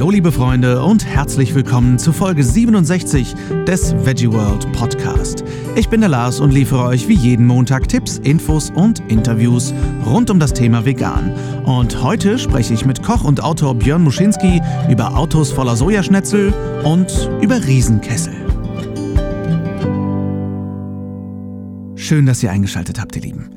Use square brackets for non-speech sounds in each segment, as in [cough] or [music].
Hallo liebe Freunde und herzlich willkommen zu Folge 67 des Veggie World Podcast. Ich bin der Lars und liefere euch wie jeden Montag Tipps, Infos und Interviews rund um das Thema Vegan. Und heute spreche ich mit Koch und Autor Björn Muschinski über Autos voller Sojaschnetzel und über Riesenkessel. Schön, dass ihr eingeschaltet habt, ihr Lieben.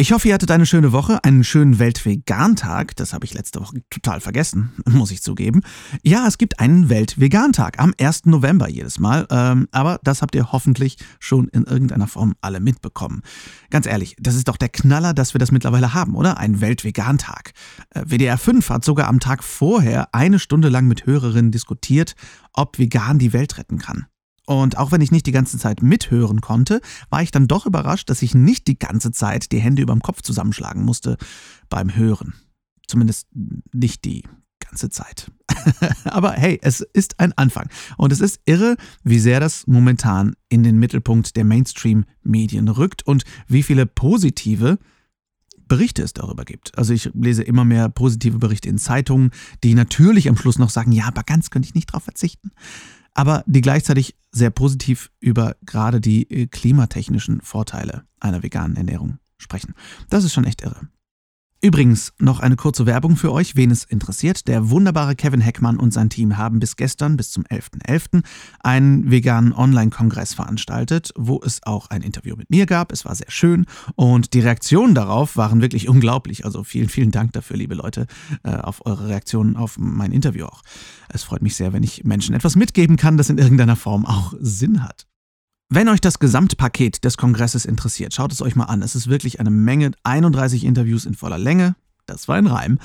Ich hoffe, ihr hattet eine schöne Woche, einen schönen Weltvegan-Tag. Das habe ich letzte Woche total vergessen, [laughs] muss ich zugeben. Ja, es gibt einen Weltvegan-Tag am 1. November jedes Mal. Ähm, aber das habt ihr hoffentlich schon in irgendeiner Form alle mitbekommen. Ganz ehrlich, das ist doch der Knaller, dass wir das mittlerweile haben, oder? Ein Weltvegan-Tag. Äh, WDR 5 hat sogar am Tag vorher eine Stunde lang mit Hörerinnen diskutiert, ob vegan die Welt retten kann. Und auch wenn ich nicht die ganze Zeit mithören konnte, war ich dann doch überrascht, dass ich nicht die ganze Zeit die Hände über dem Kopf zusammenschlagen musste beim Hören. Zumindest nicht die ganze Zeit. [laughs] Aber hey, es ist ein Anfang. Und es ist irre, wie sehr das momentan in den Mittelpunkt der Mainstream-Medien rückt und wie viele positive Berichte es darüber gibt. Also ich lese immer mehr positive Berichte in Zeitungen, die natürlich am Schluss noch sagen, ja, aber ganz könnte ich nicht darauf verzichten aber die gleichzeitig sehr positiv über gerade die äh, klimatechnischen Vorteile einer veganen Ernährung sprechen. Das ist schon echt irre. Übrigens noch eine kurze Werbung für euch, wen es interessiert. Der wunderbare Kevin Heckmann und sein Team haben bis gestern, bis zum 11.11., .11., einen veganen Online-Kongress veranstaltet, wo es auch ein Interview mit mir gab. Es war sehr schön und die Reaktionen darauf waren wirklich unglaublich. Also vielen, vielen Dank dafür, liebe Leute, äh, auf eure Reaktionen auf mein Interview auch. Es freut mich sehr, wenn ich Menschen etwas mitgeben kann, das in irgendeiner Form auch Sinn hat. Wenn euch das Gesamtpaket des Kongresses interessiert, schaut es euch mal an. Es ist wirklich eine Menge, 31 Interviews in voller Länge. Das war ein Reim.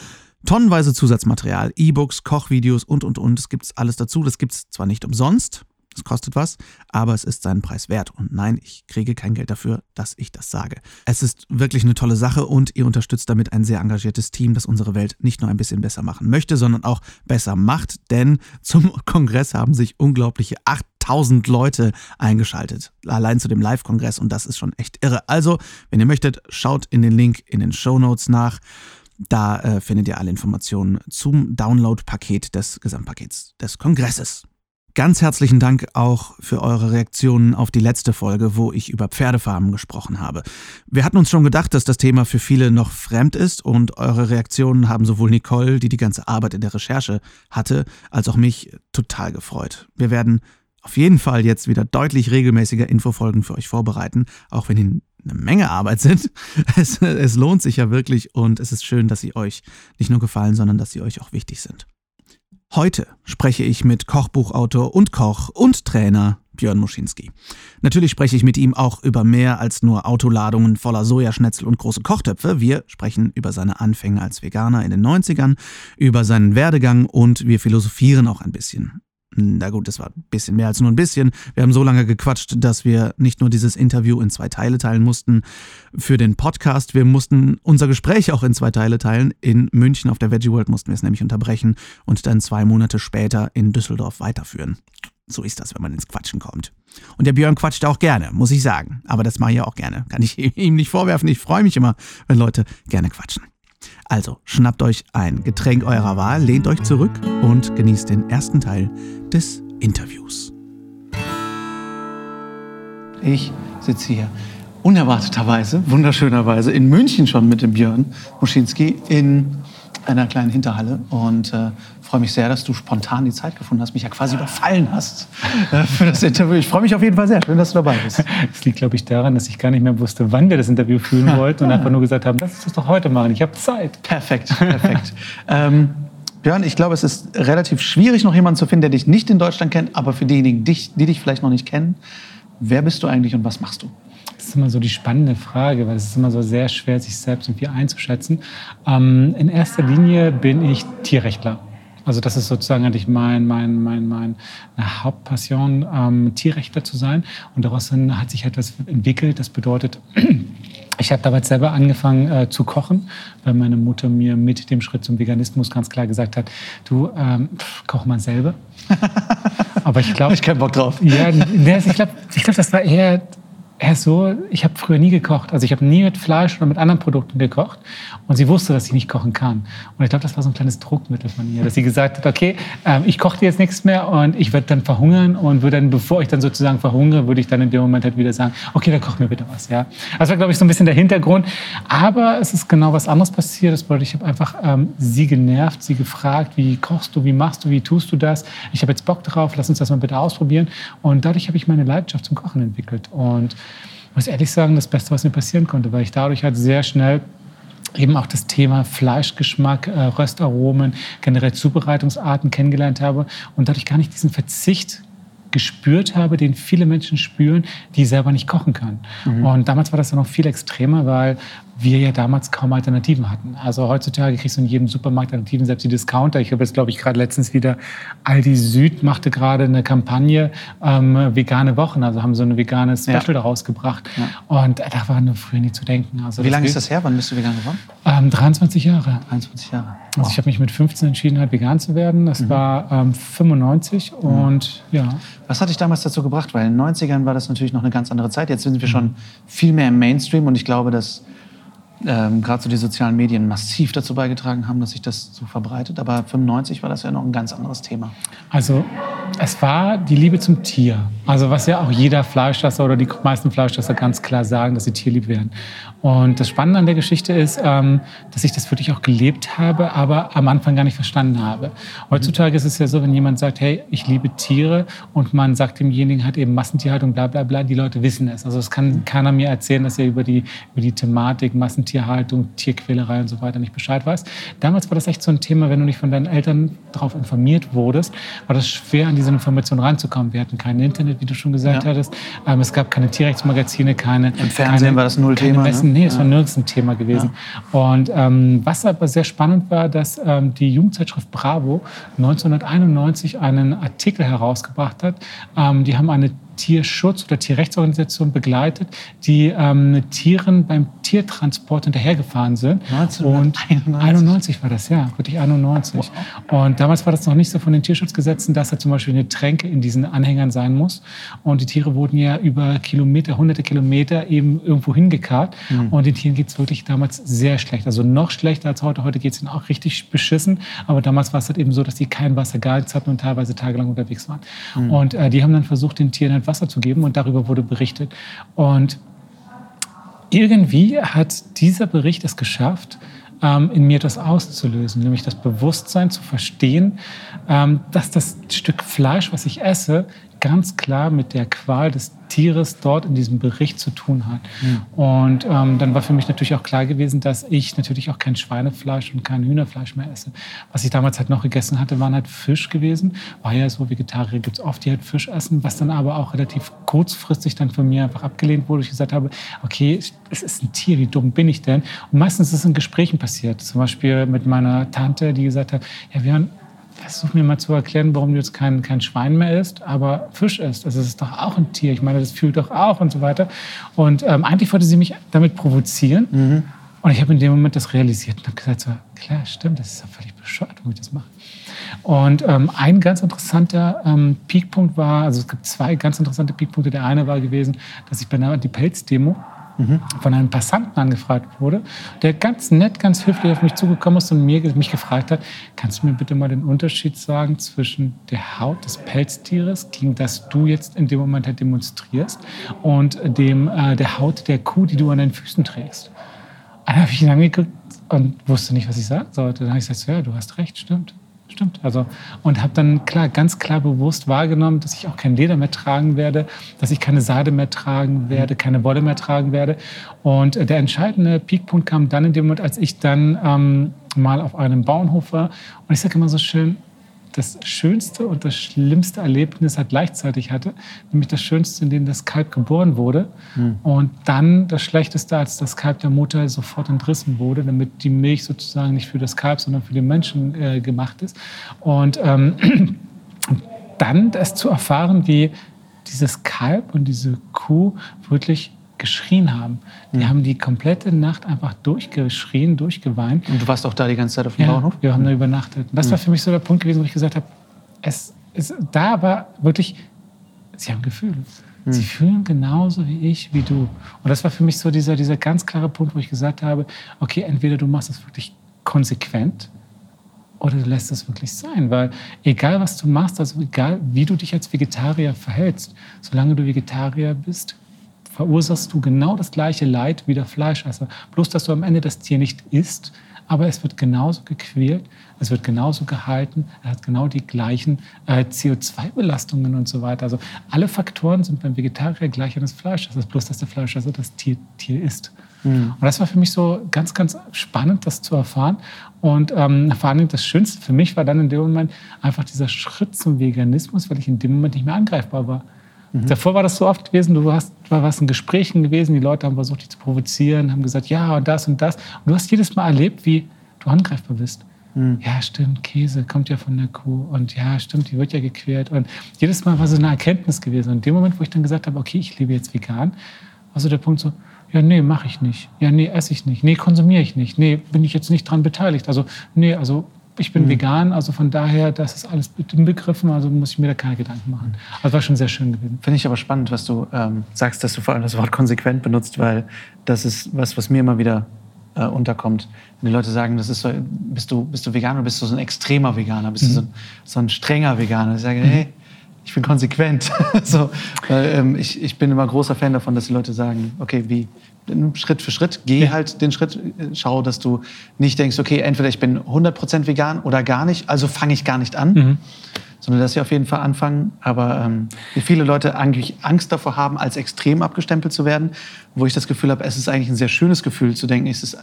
Tonnenweise Zusatzmaterial, E-Books, Kochvideos und, und, und. Es gibt alles dazu. Das gibt es zwar nicht umsonst, es kostet was, aber es ist seinen Preis wert. Und nein, ich kriege kein Geld dafür, dass ich das sage. Es ist wirklich eine tolle Sache und ihr unterstützt damit ein sehr engagiertes Team, das unsere Welt nicht nur ein bisschen besser machen möchte, sondern auch besser macht. Denn zum Kongress haben sich unglaubliche 8000 Leute eingeschaltet. Allein zu dem Live-Kongress und das ist schon echt irre. Also, wenn ihr möchtet, schaut in den Link in den Show Notes nach. Da äh, findet ihr alle Informationen zum Download-Paket des Gesamtpakets des Kongresses. Ganz herzlichen Dank auch für eure Reaktionen auf die letzte Folge, wo ich über Pferdefarmen gesprochen habe. Wir hatten uns schon gedacht, dass das Thema für viele noch fremd ist und eure Reaktionen haben sowohl Nicole, die die ganze Arbeit in der Recherche hatte, als auch mich total gefreut. Wir werden auf jeden Fall jetzt wieder deutlich regelmäßiger Infofolgen für euch vorbereiten, auch wenn die eine Menge Arbeit sind. [laughs] Es, es lohnt sich ja wirklich und es ist schön, dass sie euch nicht nur gefallen, sondern dass sie euch auch wichtig sind. Heute spreche ich mit Kochbuchautor und Koch und Trainer Björn Muschinski. Natürlich spreche ich mit ihm auch über mehr als nur Autoladungen voller Sojaschnetzel und große Kochtöpfe. Wir sprechen über seine Anfänge als Veganer in den 90ern, über seinen Werdegang und wir philosophieren auch ein bisschen na gut, das war ein bisschen mehr als nur ein bisschen. Wir haben so lange gequatscht, dass wir nicht nur dieses Interview in zwei Teile teilen mussten für den Podcast, wir mussten unser Gespräch auch in zwei Teile teilen. In München auf der Veggie World mussten wir es nämlich unterbrechen und dann zwei Monate später in Düsseldorf weiterführen. So ist das, wenn man ins Quatschen kommt. Und der Björn quatscht auch gerne, muss ich sagen. Aber das mache ich auch gerne. Kann ich [laughs] ihm nicht vorwerfen. Ich freue mich immer, wenn Leute gerne quatschen. Also schnappt euch ein Getränk eurer Wahl, lehnt euch zurück und genießt den ersten Teil des Interviews. Ich sitze hier unerwarteterweise, wunderschönerweise in München schon mit dem Björn Muschinski in einer kleinen Hinterhalle und äh, freue mich sehr, dass du spontan die Zeit gefunden hast, mich ja quasi überfallen hast äh, für das Interview. Ich freue mich auf jeden Fall sehr. Schön, dass du dabei bist. Es liegt, glaube ich, daran, dass ich gar nicht mehr wusste, wann wir das Interview führen wollten und einfach nur gesagt haben, lass uns das doch heute machen. Ich habe Zeit. Perfekt, perfekt. ähm, Björn, ich glaube, es ist relativ schwierig, noch jemanden zu finden, der dich nicht in Deutschland kennt, aber für diejenigen, die dich vielleicht noch nicht kennen, wer bist du eigentlich und was machst du? Das ist immer so die spannende Frage, weil es ist immer so sehr schwer, sich selbst irgendwie einzuschätzen. Ähm, in erster Linie bin ich Tierrechtler. Also das ist sozusagen eigentlich mein, mein, mein, mein Hauptpassion, ähm, Tierrechtler zu sein. Und daraus hat sich etwas entwickelt. Das bedeutet, [clears throat] ich habe damals selber angefangen äh, zu kochen, weil meine Mutter mir mit dem Schritt zum Veganismus ganz klar gesagt hat, du ähm, pff, koch mal selber. [laughs] Aber ich glaube... ich keinen Bock drauf. Ja, ich glaube, ich glaub, das war eher er ist so, ich habe früher nie gekocht. Also ich habe nie mit Fleisch oder mit anderen Produkten gekocht. Und sie wusste, dass ich nicht kochen kann. Und ich glaube, das war so ein kleines Druckmittel von ihr, dass sie gesagt hat, okay, ähm, ich koche dir jetzt nichts mehr und ich werde dann verhungern und würde dann, bevor ich dann sozusagen verhungere, würde ich dann in dem Moment halt wieder sagen, okay, dann koch mir bitte was. Ja, das war, glaube ich, so ein bisschen der Hintergrund. Aber es ist genau was anderes passiert. Das bedeutet, ich habe einfach ähm, sie genervt, sie gefragt, wie kochst du, wie machst du, wie tust du das? Ich habe jetzt Bock drauf, lass uns das mal bitte ausprobieren. Und dadurch habe ich meine Leidenschaft zum Kochen entwickelt. Und muss ehrlich sagen, das Beste, was mir passieren konnte, weil ich dadurch halt sehr schnell eben auch das Thema Fleischgeschmack, äh, Röstaromen, generell Zubereitungsarten kennengelernt habe und dadurch gar nicht diesen Verzicht gespürt habe, den viele Menschen spüren, die selber nicht kochen können. Mhm. Und damals war das dann noch viel extremer, weil wir ja damals kaum Alternativen hatten. Also heutzutage kriegst du in jedem Supermarkt Alternativen, selbst die Discounter. Ich habe jetzt, glaube ich, gerade letztens wieder Aldi Süd machte gerade eine Kampagne ähm, vegane Wochen, also haben so eine vegane Special ja. daraus gebracht. Ja. Und da war nur früher nie zu denken. Also Wie lange ist das her? Wann bist du vegan geworden? Ähm, 23 Jahre. 23 Jahre. Wow. Also ich habe mich mit 15 entschieden, halt vegan zu werden. Das mhm. war ähm, 95 mhm. und ja. Was hat dich damals dazu gebracht? Weil in den 90ern war das natürlich noch eine ganz andere Zeit. Jetzt sind wir schon viel mehr im Mainstream und ich glaube, dass ähm, gerade so die sozialen Medien massiv dazu beigetragen haben, dass sich das so verbreitet. Aber 95 war das ja noch ein ganz anderes Thema. Also es war die Liebe zum Tier. Also was ja auch jeder Fleischesser oder die meisten Fleischesser ganz klar sagen, dass sie tierlieb werden. Und das Spannende an der Geschichte ist, ähm, dass ich das wirklich auch gelebt habe, aber am Anfang gar nicht verstanden habe. Heutzutage ist es ja so, wenn jemand sagt, hey, ich liebe Tiere und man sagt demjenigen hat eben Massentierhaltung, bla bla bla, die Leute wissen es. Also es kann keiner mir erzählen, dass er über die, über die Thematik Massentierhaltung, Tierquälerei und so weiter nicht Bescheid weiß. Damals war das echt so ein Thema, wenn du nicht von deinen Eltern darauf informiert wurdest, war das schwer, an diese Informationen ranzukommen. Wir hatten kein Internet, wie du schon gesagt ja. hattest. Ähm, es gab keine Tierrechtsmagazine, keine... Im Fernsehen keine, war das null Thema, ne? Nee, es war nirgends ein Thema gewesen. Und ähm, was aber sehr spannend war, dass ähm, die Jugendzeitschrift Bravo 1991 einen Artikel herausgebracht hat. Ähm, die haben eine Tierschutz- oder Tierrechtsorganisation begleitet, die ähm, Tieren beim Tiertransport hinterhergefahren sind. 1991 war das, ja, wirklich 91. Wow. Und damals war das noch nicht so von den Tierschutzgesetzen, dass da zum Beispiel eine Tränke in diesen Anhängern sein muss. Und die Tiere wurden ja über Kilometer, hunderte Kilometer eben irgendwo hingekarrt. Mhm. Und den Tieren geht es wirklich damals sehr schlecht. Also noch schlechter als heute. Heute geht es ihnen auch richtig beschissen. Aber damals war es halt eben so, dass die kein Wasser, gar nichts hatten und teilweise tagelang unterwegs waren. Mhm. Und äh, die haben dann versucht, den Tieren halt Wasser zu geben und darüber wurde berichtet. Und irgendwie hat dieser Bericht es geschafft, ähm, in mir das auszulösen, nämlich das Bewusstsein zu verstehen, ähm, dass das Stück Fleisch, was ich esse, ganz klar mit der Qual des Tieres dort in diesem Bericht zu tun hat. Mhm. Und ähm, dann war für mich natürlich auch klar gewesen, dass ich natürlich auch kein Schweinefleisch und kein Hühnerfleisch mehr esse. Was ich damals halt noch gegessen hatte, waren halt Fisch gewesen. War ja so, Vegetarier gibt es oft, die halt Fisch essen, was dann aber auch relativ kurzfristig dann von mir einfach abgelehnt wurde. Ich gesagt habe, okay, es ist ein Tier, wie dumm bin ich denn? Und meistens ist es in Gesprächen passiert. Zum Beispiel mit meiner Tante, die gesagt hat, ja, wir haben versuch mir mal zu erklären, warum du jetzt kein, kein Schwein mehr isst, aber Fisch isst. Also es ist doch auch ein Tier. Ich meine, das fühlt doch auch und so weiter. Und ähm, eigentlich wollte sie mich damit provozieren. Mhm. Und ich habe in dem Moment das realisiert und habe gesagt, so, klar, stimmt, das ist ja völlig bescheuert, warum ich das mache. Und ähm, ein ganz interessanter ähm, Peakpunkt war, also es gibt zwei ganz interessante Peakpunkte. Der eine war gewesen, dass ich bei einer Anti-Pelz-Demo von einem Passanten angefragt wurde, der ganz nett, ganz höflich auf mich zugekommen ist und mir, mich gefragt hat, kannst du mir bitte mal den Unterschied sagen zwischen der Haut des Pelztieres, gegen das du jetzt in dem Moment halt demonstrierst, und dem, äh, der Haut der Kuh, die du an deinen Füßen trägst? Dann habe ich ihn angeguckt und wusste nicht, was ich sagen sollte. Dann habe ich gesagt, ja, du hast recht, stimmt. Stimmt. Also, und habe dann klar, ganz klar bewusst wahrgenommen, dass ich auch kein Leder mehr tragen werde, dass ich keine Seide mehr tragen werde, keine Wolle mehr tragen werde. Und der entscheidende Peakpunkt kam dann in dem Moment, als ich dann ähm, mal auf einem Bauernhof war. Und ich sage immer so schön, das schönste und das schlimmste Erlebnis halt gleichzeitig hatte. Nämlich das Schönste, in dem das Kalb geboren wurde. Mhm. Und dann das Schlechteste, als das Kalb der Mutter sofort entrissen wurde, damit die Milch sozusagen nicht für das Kalb, sondern für den Menschen äh, gemacht ist. Und ähm, [clears throat] dann das zu erfahren, wie dieses Kalb und diese Kuh wirklich geschrien haben. Die mhm. haben die komplette Nacht einfach durchgeschrien, durchgeweint. Und du warst auch da die ganze Zeit auf dem ja, Bauernhof? Wir haben da übernachtet. Und das mhm. war für mich so der Punkt gewesen, wo ich gesagt habe, es ist da war wirklich, sie haben Gefühl. Sie hm. fühlen genauso wie ich, wie du. Und das war für mich so dieser, dieser ganz klare Punkt, wo ich gesagt habe, okay, entweder du machst das wirklich konsequent oder du lässt es wirklich sein. Weil egal, was du machst, also egal, wie du dich als Vegetarier verhältst, solange du Vegetarier bist, verursachst du genau das gleiche Leid wie der Fleischesser. Bloß, dass du am Ende das Tier nicht isst, aber es wird genauso gequält, es wird genauso gehalten, es hat genau die gleichen äh, CO2-Belastungen und so weiter. Also alle Faktoren sind beim Vegetarier gleich an das Fleisch. Das ist bloß, dass der Fleisch also das Tier, Tier isst. Mhm. Und das war für mich so ganz, ganz spannend, das zu erfahren. Und ähm, vor allem das Schönste für mich war dann in dem Moment einfach dieser Schritt zum Veganismus, weil ich in dem Moment nicht mehr angreifbar war. Mhm. Davor war das so oft gewesen, du hast, warst in Gesprächen gewesen, die Leute haben versucht, dich zu provozieren, haben gesagt, ja, und das und das. Und du hast jedes Mal erlebt, wie du angreifbar bist. Mhm. Ja, stimmt, Käse kommt ja von der Kuh. Und ja, stimmt, die wird ja gequält. Und jedes Mal war so eine Erkenntnis gewesen. Und in dem Moment, wo ich dann gesagt habe, okay, ich lebe jetzt vegan, war so der Punkt so, ja, nee, mache ich nicht. Ja, nee, esse ich nicht. Nee, konsumiere ich nicht. Nee, bin ich jetzt nicht dran beteiligt. Also, nee, also ich bin mhm. vegan, also von daher, das ist alles inbegriffen, also muss ich mir da keine Gedanken machen. Also war schon sehr schön gewesen. Finde ich aber spannend, was du ähm, sagst, dass du vor allem das Wort konsequent benutzt, weil das ist was, was mir immer wieder äh, unterkommt. Wenn die Leute sagen, das ist so, bist du, bist du Veganer, bist du so ein extremer Veganer, bist mhm. du so ein, so ein, strenger Veganer. Ich sage, mhm. hey, ich bin konsequent. [laughs] so, äh, ähm, ich, ich bin immer großer Fan davon, dass die Leute sagen, okay, wie, Schritt für Schritt, geh ja. halt den Schritt, schau, dass du nicht denkst, okay, entweder ich bin 100% vegan oder gar nicht, also fange ich gar nicht an. Mhm. Sondern dass sie auf jeden Fall anfangen. Aber ähm, wie viele Leute eigentlich Angst davor haben, als extrem abgestempelt zu werden, wo ich das Gefühl habe, es ist eigentlich ein sehr schönes Gefühl zu denken, es ist,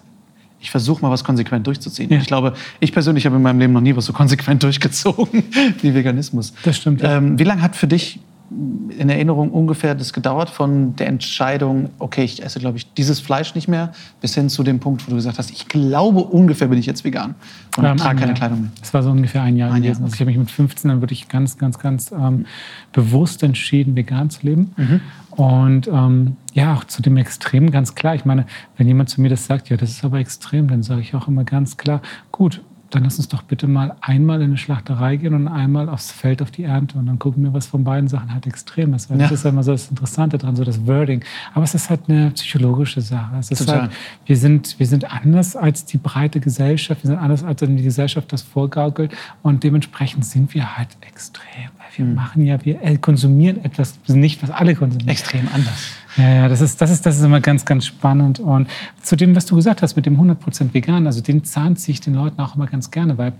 ich versuche mal was konsequent durchzuziehen. Ja. Ich glaube, ich persönlich habe in meinem Leben noch nie was so konsequent [laughs] durchgezogen wie Veganismus. Das stimmt. Ja. Ähm, wie lange hat für dich in Erinnerung ungefähr das gedauert von der Entscheidung, okay, ich esse, glaube ich, dieses Fleisch nicht mehr, bis hin zu dem Punkt, wo du gesagt hast, ich glaube ungefähr bin ich jetzt vegan und ähm, trage keine Kleidung mehr. Es war so ungefähr ein Jahr ein gewesen. Jahr. Also ich habe mich mit 15 dann wirklich ganz, ganz, ganz ähm, bewusst entschieden, vegan zu leben. Mhm. Und ähm, ja, auch zu dem Extrem ganz klar. Ich meine, wenn jemand zu mir das sagt, ja, das ist aber extrem, dann sage ich auch immer ganz klar, gut, dann lass uns doch bitte mal einmal in eine Schlachterei gehen und einmal aufs Feld auf die Ernte und dann gucken wir, was von beiden Sachen halt extrem ist. Weil ja. Das ist ja immer so das Interessante dran, so das Wording. Aber es ist halt eine psychologische Sache. Es ist halt, wir, sind, wir sind anders als die breite Gesellschaft, wir sind anders als die Gesellschaft das vorgaukelt und dementsprechend sind wir halt extrem. Wir mhm. machen ja, wir konsumieren etwas nicht, was alle konsumieren. Extrem anders. Ja, ja, das ist, das ist, das ist immer ganz, ganz spannend. Und zu dem, was du gesagt hast mit dem 100% vegan, also den Zahn ziehe ich den Leuten auch immer ganz gerne, weil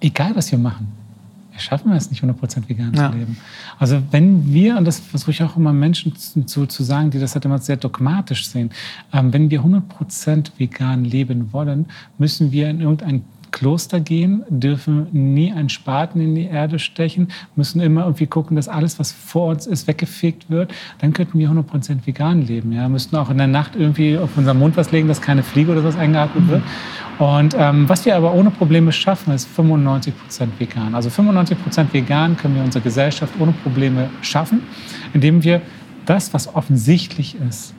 egal, was wir machen, wir schaffen es nicht, 100% vegan ja. zu leben. Also wenn wir, und das versuche ich auch immer Menschen zu, zu sagen, die das halt immer sehr dogmatisch sehen, ähm, wenn wir 100% vegan leben wollen, müssen wir in irgendein Kloster gehen, dürfen nie einen Spaten in die Erde stechen, müssen immer irgendwie gucken, dass alles, was vor uns ist, weggefegt wird. Dann könnten wir 100% vegan leben. Ja? Müssten auch in der Nacht irgendwie auf unseren Mund was legen, dass keine Fliege oder sowas eingeatmet wird. Und ähm, was wir aber ohne Probleme schaffen, ist 95% vegan. Also 95% vegan können wir unsere Gesellschaft ohne Probleme schaffen, indem wir das, was offensichtlich ist,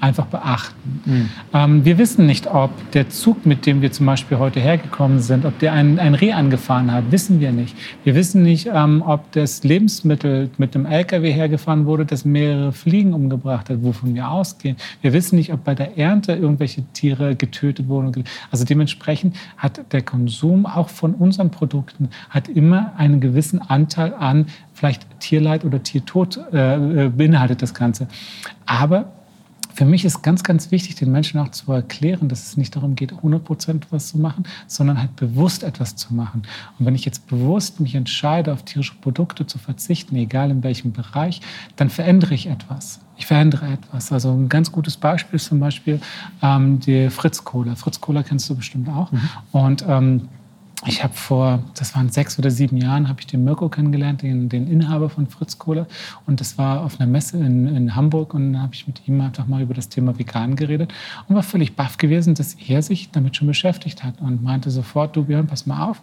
einfach beachten. Mhm. Ähm, wir wissen nicht, ob der Zug, mit dem wir zum Beispiel heute hergekommen sind, ob der ein, ein Reh angefahren hat, wissen wir nicht. Wir wissen nicht, ähm, ob das Lebensmittel mit dem LKW hergefahren wurde, das mehrere Fliegen umgebracht hat, wovon wir ausgehen. Wir wissen nicht, ob bei der Ernte irgendwelche Tiere getötet wurden. Also dementsprechend hat der Konsum auch von unseren Produkten hat immer einen gewissen Anteil an vielleicht Tierleid oder Tiertod äh, äh beinhaltet das Ganze. Aber für mich ist ganz, ganz wichtig, den Menschen auch zu erklären, dass es nicht darum geht, 100 Prozent was zu machen, sondern halt bewusst etwas zu machen. Und wenn ich jetzt bewusst mich entscheide, auf tierische Produkte zu verzichten, egal in welchem Bereich, dann verändere ich etwas. Ich verändere etwas. Also ein ganz gutes Beispiel ist zum Beispiel ähm, die Fritz Cola. Fritz Cola kennst du bestimmt auch. Mhm. Und ähm, ich habe vor, das waren sechs oder sieben Jahren, habe ich den Mirko kennengelernt, den, den, Inhaber von Fritz Kohle. Und das war auf einer Messe in, in Hamburg und dann habe ich mit ihm einfach mal über das Thema Vegan geredet und war völlig baff gewesen, dass er sich damit schon beschäftigt hat und meinte sofort, du Björn, pass mal auf,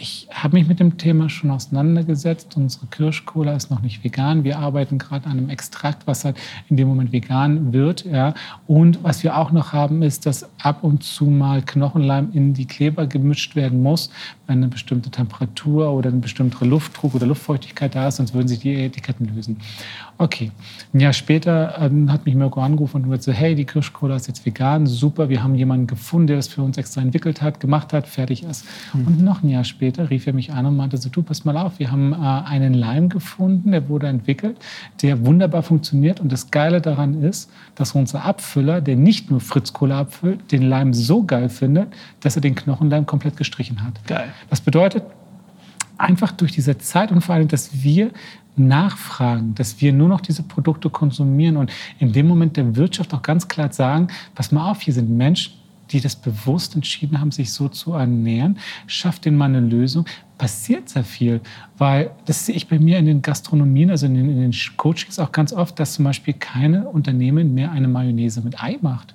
ich habe mich mit dem Thema schon auseinandergesetzt. Unsere Kirschcola ist noch nicht vegan. Wir arbeiten gerade an einem Extrakt, was halt in dem Moment vegan wird. Ja. Und was wir auch noch haben, ist, dass ab und zu mal Knochenleim in die Kleber gemischt werden muss, wenn eine bestimmte Temperatur oder ein bestimmter Luftdruck oder Luftfeuchtigkeit da ist, sonst würden sich die Etiketten lösen. Okay, ein Jahr später ähm, hat mich Mirko angerufen und gesagt, so, hey, die Kirschcola ist jetzt vegan, super, wir haben jemanden gefunden, der das für uns extra entwickelt hat, gemacht hat, fertig ist. Mhm. Und noch ein Jahr später rief er mich an und meinte so, du, pass mal auf, wir haben äh, einen Leim gefunden, der wurde entwickelt, der wunderbar funktioniert. Und das Geile daran ist, dass unser Abfüller, der nicht nur Fritz-Kohle abfüllt, den Leim so geil findet, dass er den Knochenleim komplett gestrichen hat. Geil. Das bedeutet, einfach durch diese Zeit und vor allem, dass wir nachfragen, dass wir nur noch diese Produkte konsumieren und in dem Moment der Wirtschaft auch ganz klar sagen, pass mal auf, hier sind Menschen, die das bewusst entschieden haben, sich so zu ernähren, schafft denen mal eine Lösung, passiert sehr viel. Weil das sehe ich bei mir in den Gastronomien, also in den, in den Coachings auch ganz oft, dass zum Beispiel keine Unternehmen mehr eine Mayonnaise mit Ei macht.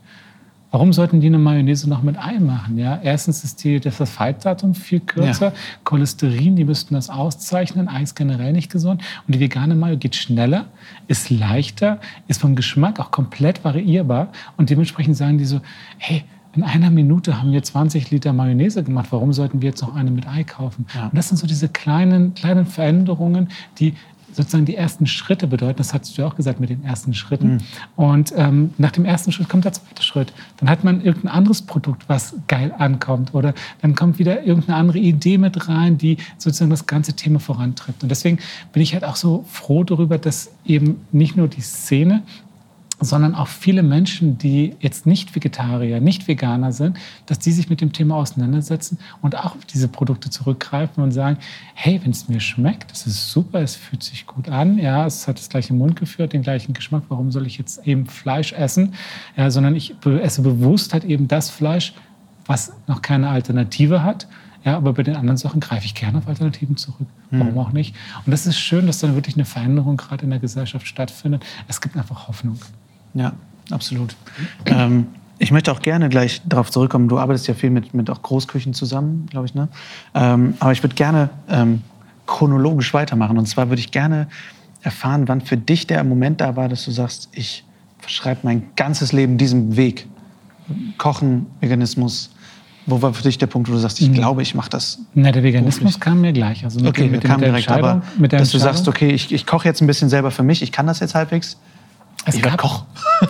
Warum sollten die eine Mayonnaise noch mit Ei machen? Ja, erstens ist die, das Verfalldatum viel kürzer. Ja. Cholesterin, die müssten das auszeichnen. Ei ist generell nicht gesund. Und die vegane Mayo geht schneller, ist leichter, ist vom Geschmack auch komplett variierbar. Und dementsprechend sagen die so, hey, in einer Minute haben wir 20 Liter Mayonnaise gemacht. Warum sollten wir jetzt noch eine mit Ei kaufen? Ja. Und das sind so diese kleinen, kleinen Veränderungen, die sozusagen die ersten Schritte bedeuten. Das hast du ja auch gesagt mit den ersten Schritten. Mhm. Und ähm, nach dem ersten Schritt kommt der zweite Schritt. Dann hat man irgendein anderes Produkt, was geil ankommt. Oder dann kommt wieder irgendeine andere Idee mit rein, die sozusagen das ganze Thema vorantreibt. Und deswegen bin ich halt auch so froh darüber, dass eben nicht nur die Szene, sondern auch viele Menschen, die jetzt nicht Vegetarier, nicht Veganer sind, dass die sich mit dem Thema auseinandersetzen und auch auf diese Produkte zurückgreifen und sagen, hey, wenn es mir schmeckt, das ist super, es fühlt sich gut an, ja, es hat das gleiche Mundgefühl, den gleichen Geschmack, warum soll ich jetzt eben Fleisch essen? Ja, sondern ich esse bewusst halt eben das Fleisch, was noch keine Alternative hat. Ja, aber bei den anderen Sachen greife ich gerne auf Alternativen zurück. Warum hm. auch nicht? Und das ist schön, dass dann wirklich eine Veränderung gerade in der Gesellschaft stattfindet. Es gibt einfach Hoffnung. Ja, absolut. Ähm, ich möchte auch gerne gleich darauf zurückkommen. Du arbeitest ja viel mit, mit auch Großküchen zusammen, glaube ich. Ne? Ähm, aber ich würde gerne ähm, chronologisch weitermachen. Und zwar würde ich gerne erfahren, wann für dich der Moment da war, dass du sagst, ich verschreibe mein ganzes Leben diesem Weg. Kochen, Veganismus. Wo war für dich der Punkt, wo du sagst, ich mhm. glaube, ich mache das? Na, der Veganismus kam mir gleich. Also mit okay, dem, mit der kam direkt, aber dass du sagst, okay, ich, ich koche jetzt ein bisschen selber für mich, ich kann das jetzt halbwegs. Es ich werde Koch.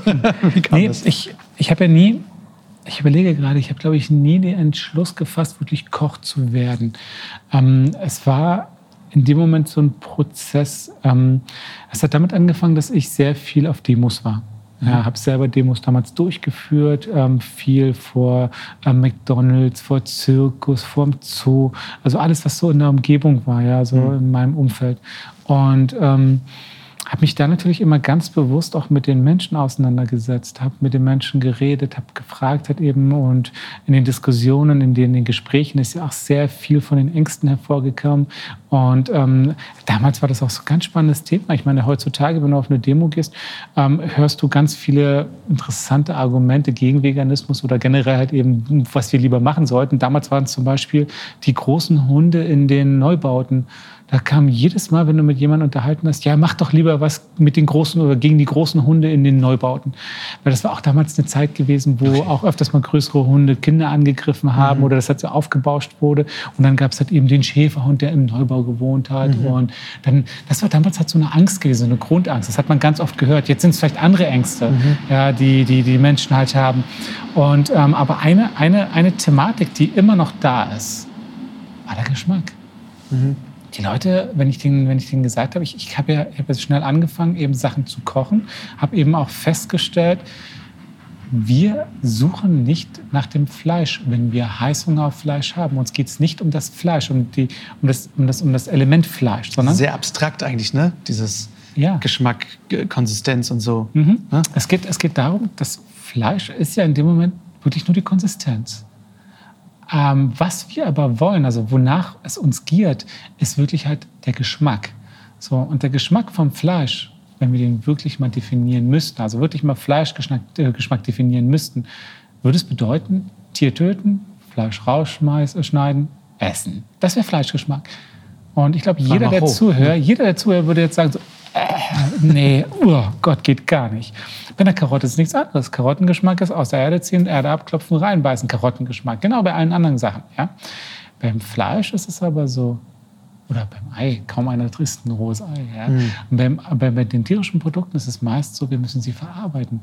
[laughs] nee, das? ich ich habe ja nie, ich überlege gerade, ich habe, glaube ich, nie den Entschluss gefasst, wirklich Koch zu werden. Ähm, es war in dem Moment so ein Prozess. Ähm, es hat damit angefangen, dass ich sehr viel auf Demos war. Ja, mhm. habe selber Demos damals durchgeführt, ähm, viel vor ähm, McDonalds, vor Zirkus, vor dem Zoo, also alles, was so in der Umgebung war, ja, so mhm. in meinem Umfeld. Und ähm, habe mich da natürlich immer ganz bewusst auch mit den Menschen auseinandergesetzt, habe mit den Menschen geredet, habe gefragt hat eben und in den Diskussionen, in den, in den, Gesprächen ist ja auch sehr viel von den Ängsten hervorgekommen. Und ähm, damals war das auch so ein ganz spannendes Thema. Ich meine, heutzutage, wenn du auf eine Demo gehst, ähm, hörst du ganz viele interessante Argumente gegen Veganismus oder generell halt eben, was wir lieber machen sollten. Damals waren es zum Beispiel die großen Hunde in den Neubauten. Da kam jedes Mal, wenn du mit jemandem unterhalten hast, ja, mach doch lieber was mit den großen oder gegen die großen Hunde in den Neubauten. Weil das war auch damals eine Zeit gewesen, wo auch öfters mal größere Hunde Kinder angegriffen haben mhm. oder das halt so aufgebauscht wurde. Und dann gab es halt eben den Schäferhund, der im Neubau gewohnt hat. Mhm. Und dann, das war damals halt so eine Angst gewesen, eine Grundangst. Das hat man ganz oft gehört. Jetzt sind es vielleicht andere Ängste, mhm. ja, die, die die Menschen halt haben. Und, ähm, aber eine, eine, eine Thematik, die immer noch da ist, war der Geschmack. Mhm die Leute, wenn ich denen, wenn ich denen gesagt habe, ich, ich habe ja, hab ja schnell angefangen, eben Sachen zu kochen, habe eben auch festgestellt, wir suchen nicht nach dem Fleisch, wenn wir Heißhunger auf Fleisch haben. Uns geht es nicht um das Fleisch, um, die, um, das, um, das, um das Element Fleisch, sondern... Sehr abstrakt eigentlich, ne? Dieses ja. Geschmack, Konsistenz und so. Mhm. Ne? Es, geht, es geht darum, dass Fleisch ist ja in dem Moment wirklich nur die Konsistenz. Ähm, was wir aber wollen, also wonach es uns giert, ist wirklich halt der Geschmack. So, und der Geschmack vom Fleisch, wenn wir den wirklich mal definieren müssten, also wirklich mal Fleischgeschmack äh, Geschmack definieren müssten, würde es bedeuten, Tier töten, Fleisch rausschneiden, essen. Das wäre Fleischgeschmack. Und ich glaube, jeder, der zuhört, jeder, der zuhört, würde jetzt sagen, so, äh, nee, [laughs] oh Gott, geht gar nicht. Bei einer Karotte ist nichts anderes. Karottengeschmack ist aus der Erde ziehen, Erde abklopfen, reinbeißen. Karottengeschmack. Genau bei allen anderen Sachen. Ja? Beim Fleisch ist es aber so, oder beim Ei, kaum einer isst ein rohes Ei. Ja? Mhm. Beim, bei, bei den tierischen Produkten ist es meist so, wir müssen sie verarbeiten.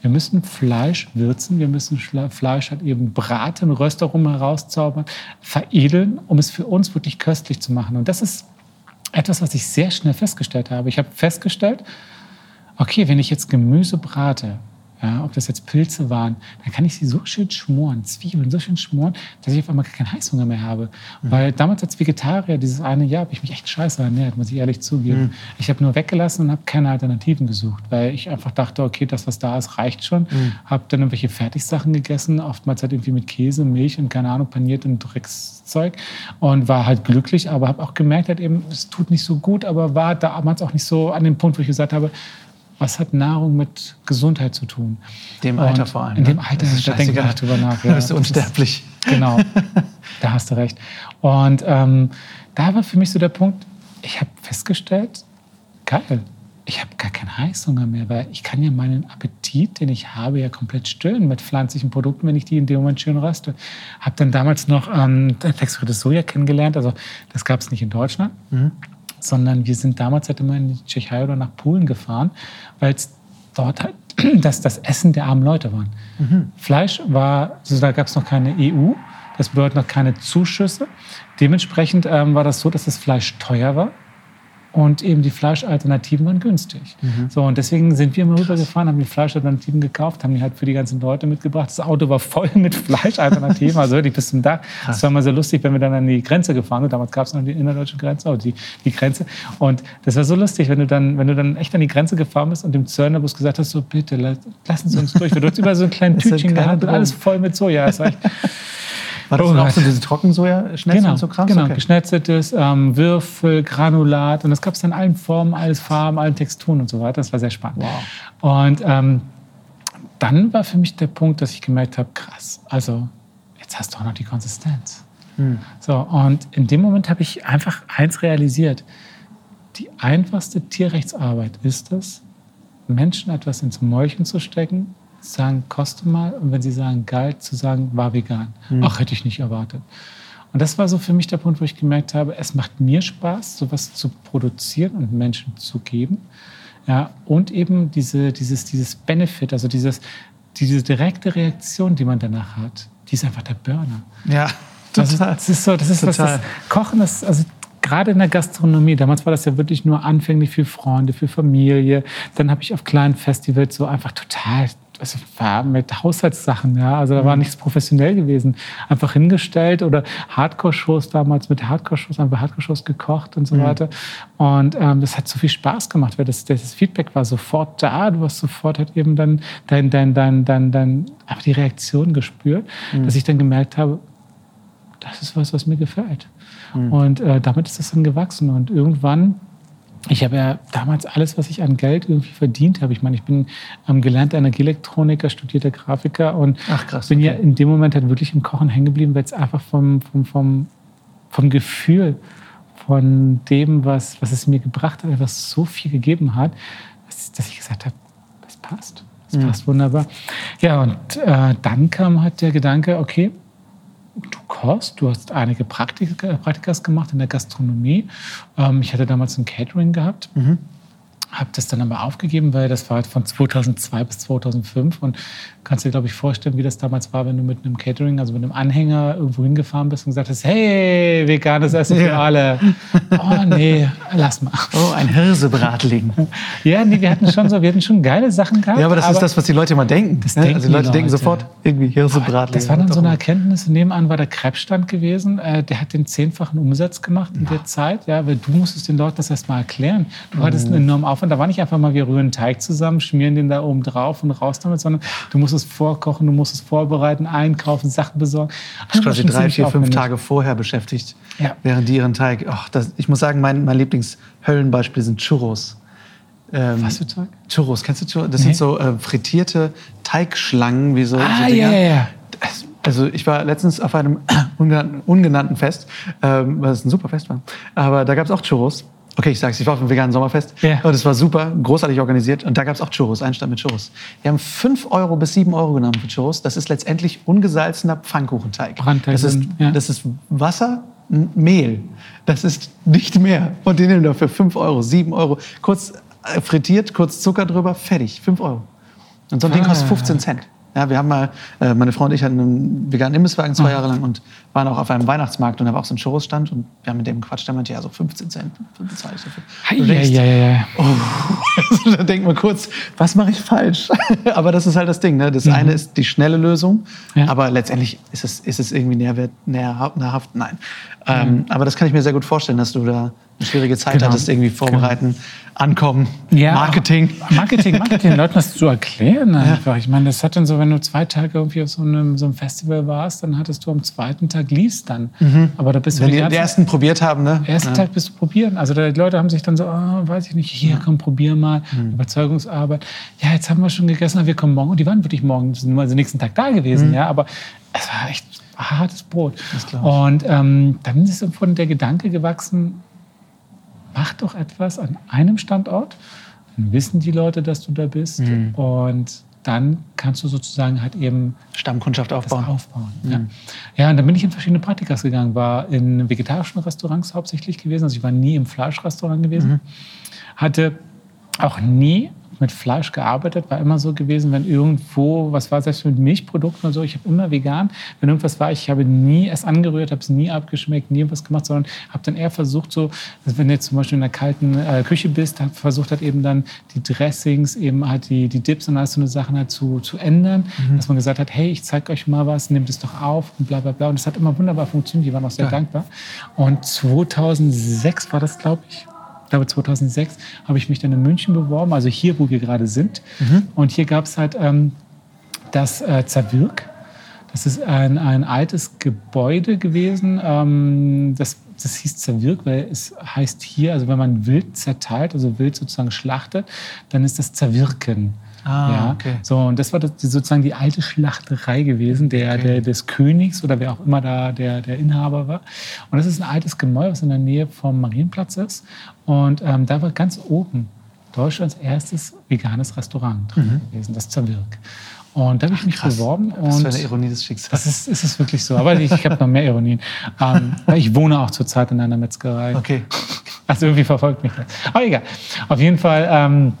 Wir müssen Fleisch würzen, wir müssen Fleisch halt eben braten, Röstaromen herauszaubern, veredeln, um es für uns wirklich köstlich zu machen. Und das ist etwas, was ich sehr schnell festgestellt habe. Ich habe festgestellt, okay, wenn ich jetzt Gemüse brate, ja, ob das jetzt Pilze waren, dann kann ich sie so schön schmoren, Zwiebeln so schön schmoren, dass ich auf einmal keinen Heißhunger mehr habe. Mhm. Weil damals als Vegetarier, dieses eine Jahr, habe ich mich echt scheiße ernährt, muss ich ehrlich zugeben. Mhm. Ich habe nur weggelassen und habe keine Alternativen gesucht, weil ich einfach dachte, okay, das, was da ist, reicht schon. Mhm. Habe dann irgendwelche Fertigsachen gegessen, oftmals halt irgendwie mit Käse, Milch und keine Ahnung, paniertem Dreckszeug und war halt glücklich, aber habe auch gemerkt, halt eben, es tut nicht so gut, aber war damals auch nicht so an dem Punkt, wo ich gesagt habe, was hat Nahrung mit Gesundheit zu tun? Dem Alter und vor allem. In dem ne? Alter, da denke ich drüber nach. Ja. [laughs] Bist du unsterblich. Ist, genau, [laughs] da hast du recht. Und ähm, da war für mich so der Punkt, ich habe festgestellt, geil, ich habe gar keinen Heißhunger mehr, weil ich kann ja meinen Appetit, den ich habe, ja komplett stillen mit pflanzlichen Produkten, wenn ich die in dem Moment schön röste. Habe dann damals noch ähm, texturiertes Soja kennengelernt, also das gab es nicht in Deutschland. Mhm sondern wir sind damals halt immer in die Tschechei oder nach Polen gefahren, weil es dort halt [clears throat] das, das Essen der armen Leute waren. Mhm. Fleisch war, also da gab es noch keine EU, das bedeutet noch keine Zuschüsse. Dementsprechend ähm, war das so, dass das Fleisch teuer war und eben die Fleischalternativen waren günstig. Mhm. So, und deswegen sind wir immer rübergefahren, haben die Fleischalternativen gekauft, haben die halt für die ganzen Leute mitgebracht. Das Auto war voll [laughs] mit Fleischalternativen, also wirklich bis zum Dach. Das war immer so lustig, wenn wir dann an die Grenze gefahren sind. Damals gab es noch die innerdeutsche Grenze, oh, die, die Grenze. Und das war so lustig, wenn du dann, wenn du dann echt an die Grenze gefahren bist und dem Zöllnerbus gesagt hast, so bitte, lassen Sie uns durch. Wir dort über so ein kleines Tütchen gehabt und alles voll mit Soja. Das war echt, [laughs] war das oh, auch so diese Trockensoja-Schnetzel genau, und so Kram? Genau, okay. geschnetzeltes, ähm, Würfel, Granulat und das gab es in allen Formen, allen Farben, allen Texturen und so weiter. Das war sehr spannend. Wow. Und ähm, dann war für mich der Punkt, dass ich gemerkt habe, krass, also jetzt hast du auch noch die Konsistenz. Hm. So, und in dem Moment habe ich einfach eins realisiert. Die einfachste Tierrechtsarbeit ist es, Menschen etwas ins Mäulchen zu stecken, sagen, koste mal. Und wenn sie sagen, geil, zu sagen, war vegan. Mhm. Ach, hätte ich nicht erwartet. Und das war so für mich der Punkt, wo ich gemerkt habe, es macht mir Spaß, sowas zu produzieren und Menschen zu geben. Ja, und eben diese, dieses, dieses Benefit, also dieses, diese direkte Reaktion, die man danach hat, die ist einfach der Burner. Ja, total. Das ist so, das ist total. was das Kochen ist, also gerade in der Gastronomie, damals war das ja wirklich nur anfänglich für Freunde, für Familie. Dann habe ich auf kleinen Festivals so einfach total also war mit Haushaltssachen, ja, also da war mhm. nichts professionell gewesen. Einfach hingestellt oder Hardcore-Shows damals mit Hardcore-Shows, einfach Hardcore-Shows gekocht und so mhm. weiter. Und ähm, das hat so viel Spaß gemacht, weil das, das Feedback war sofort da. Du hast sofort halt eben dann dein, dein, dein, dein, dein, einfach die Reaktion gespürt, mhm. dass ich dann gemerkt habe, das ist was, was mir gefällt. Mhm. Und äh, damit ist das dann gewachsen. Und irgendwann ich habe ja damals alles, was ich an Geld irgendwie verdient habe. Ich meine, ich bin ähm, gelernter Energieelektroniker, studierter Grafiker und Ach, krass, bin okay. ja in dem Moment halt wirklich im Kochen hängen geblieben, weil es einfach vom, vom, vom, vom Gefühl, von dem, was, was es mir gebracht hat, einfach so viel gegeben hat, dass, dass ich gesagt habe, das passt. Das mhm. passt wunderbar. Ja, und äh, dann kam halt der Gedanke, okay, du kochst, du hast einige Praktika, Praktikas gemacht in der Gastronomie. Ähm, ich hatte damals ein Catering gehabt. Mhm habe das dann aber aufgegeben, weil das war halt von 2002 bis 2005 und kannst dir, glaube ich, vorstellen, wie das damals war, wenn du mit einem Catering, also mit einem Anhänger irgendwo hingefahren bist und gesagt hast, hey, veganes Essen für alle. Oh, nee, lass mal. Oh, ein Hirsebratling. [laughs] ja, nee, wir hatten schon so, wir hatten schon geile Sachen gehabt. Ja, aber das aber ist das, was die Leute immer denken. Das denken also die Leute, Leute denken sofort irgendwie Hirsebratling. Das war dann so eine Erkenntnis. Nebenan war der Krebsstand gewesen. Äh, der hat den zehnfachen Umsatz gemacht in ja. der Zeit, ja, weil du musstest den Leuten das erstmal erklären. Du hattest einen enormen Aufwand. Da war nicht einfach mal, wir rühren Teig zusammen, schmieren den da oben drauf und raus damit, sondern du musst es vorkochen, du musst es vorbereiten, einkaufen, Sachen besorgen. Ich bin quasi drei, vier, fünf Tage vorher beschäftigt, ja. während die ihren Teig. Oh, das, ich muss sagen, mein, mein Lieblingshöllenbeispiel sind Churros. Ähm, Was für Teig? Churros, kennst du Churros? Das nee. sind so äh, frittierte Teigschlangen, wie so. Ah, so ja, ja, ja. Also ich war letztens auf einem [coughs] ungenannten, Fest, ähm, was ein super Fest war. Aber da gab es auch Churros. Okay, ich sag's, ich war auf einem veganen Sommerfest. Ja. Und es war super, großartig organisiert. Und da gab es auch Churros, einen Stand mit Churros. Wir haben 5 Euro bis 7 Euro genommen für Churros. Das ist letztendlich ungesalzener Pfannkuchenteig. Brandteig Das ist, ja. das ist Wasser, Mehl. Das ist nicht mehr. Und die nehmen dafür 5 Euro, 7 Euro. Kurz äh, frittiert, kurz Zucker drüber, fertig. 5 Euro. Und so ein Ding Ah. kostet 15 Cent. Ja, wir haben mal, äh, meine Frau und ich hatten einen veganen Imbisswagen zwei Jahre lang und waren auch auf einem Weihnachtsmarkt und da war auch so ein Churros-Stand und wir haben mit dem Quatsch, der meinte, ja, so 15 Cent bezahle ich dafür. Du denkst, ja, ja, ja. Oh, [laughs] da denkt man kurz, was mache ich falsch? [laughs] aber das ist halt das Ding. Ne? Das eine ist die schnelle Lösung, Mhm. Ja. aber letztendlich ist es, ist es irgendwie nährwert, nährhaft. Nein. Ähm, aber das kann ich mir sehr gut vorstellen, dass du da eine schwierige Zeit Genau. hattest, irgendwie vorbereiten, ankommen, Ja, Marketing. Marketing, Marketing, Leuten das zu erklären einfach. Ich meine, das hat dann so, wenn du zwei Tage irgendwie auf so einem, so einem Festival warst, dann hattest du am zweiten Tag liefst dann. Aber da bist du Wenn die die, die ersten probiert haben, ne? ersten Ja. Tag bist du probieren. Also die Leute haben sich dann so, ah, weiß ich nicht, hier, komm, probier mal. Mhm. Überzeugungsarbeit. Ja, jetzt haben wir schon gegessen, aber wir kommen morgen. Und die waren wirklich morgen, sind also nächsten Tag da gewesen, Mhm. ja. Aber es war echt hartes Brot. Und ähm, dann ist von der Gedanke gewachsen, mach doch etwas an einem Standort. Dann wissen die Leute, dass du da bist. Mhm. Und dann kannst du sozusagen halt eben Stammkundschaft aufbauen. aufbauen. Ja. ja, und dann bin ich in verschiedene Praktikas gegangen, war in vegetarischen Restaurants hauptsächlich gewesen. Also ich war nie im Fleischrestaurant gewesen. Hatte auch nie mit Fleisch gearbeitet, war immer so gewesen, wenn irgendwo was war, selbst mit Milchprodukten und so, ich habe immer vegan. Wenn irgendwas war, ich habe nie es angerührt, habe es nie abgeschmeckt, nie was gemacht, sondern habe dann eher versucht, so, dass wenn du jetzt zum Beispiel in einer kalten äh, Küche bist, hab versucht halt eben dann die Dressings, eben halt die, die Dips und all so eine Sachen halt zu, zu ändern, dass man gesagt hat, hey, ich zeige euch mal was, nehmt es doch auf und bla bla bla. Und das hat immer wunderbar funktioniert, die waren auch sehr Geil. dankbar. Und 2006 war das, glaube ich glaube 2006 habe ich mich dann in München beworben, also hier, wo wir gerade sind. Und hier gab es halt ähm, das äh, Zerwirk. Das ist ein, ein altes Gebäude gewesen. Ähm, das, das hieß Zerwirk, weil es heißt hier, also wenn man Wild zerteilt, also Wild sozusagen schlachtet, dann ist das Zerwirken. Ah, ja, okay. So, und das war das, sozusagen die alte Schlachterei gewesen, der, der, des Königs oder wer auch immer da der, der Inhaber war. Und das ist ein altes Gemäuer, was in der Nähe vom Marienplatz ist. Und ähm, da war ganz oben Deutschlands erstes veganes Restaurant drin gewesen, das Zerwirk. Und da habe ich mich Mhm. Krass. beworben. Das und wäre eine Ironie des Schicksals. das ist, ist es wirklich so. Aber ich, ich habe noch mehr Ironien. Ähm, ich wohne auch zurzeit in einer Metzgerei. Okay. Also irgendwie verfolgt mich das. Aber egal. Auf jeden Fall ähm,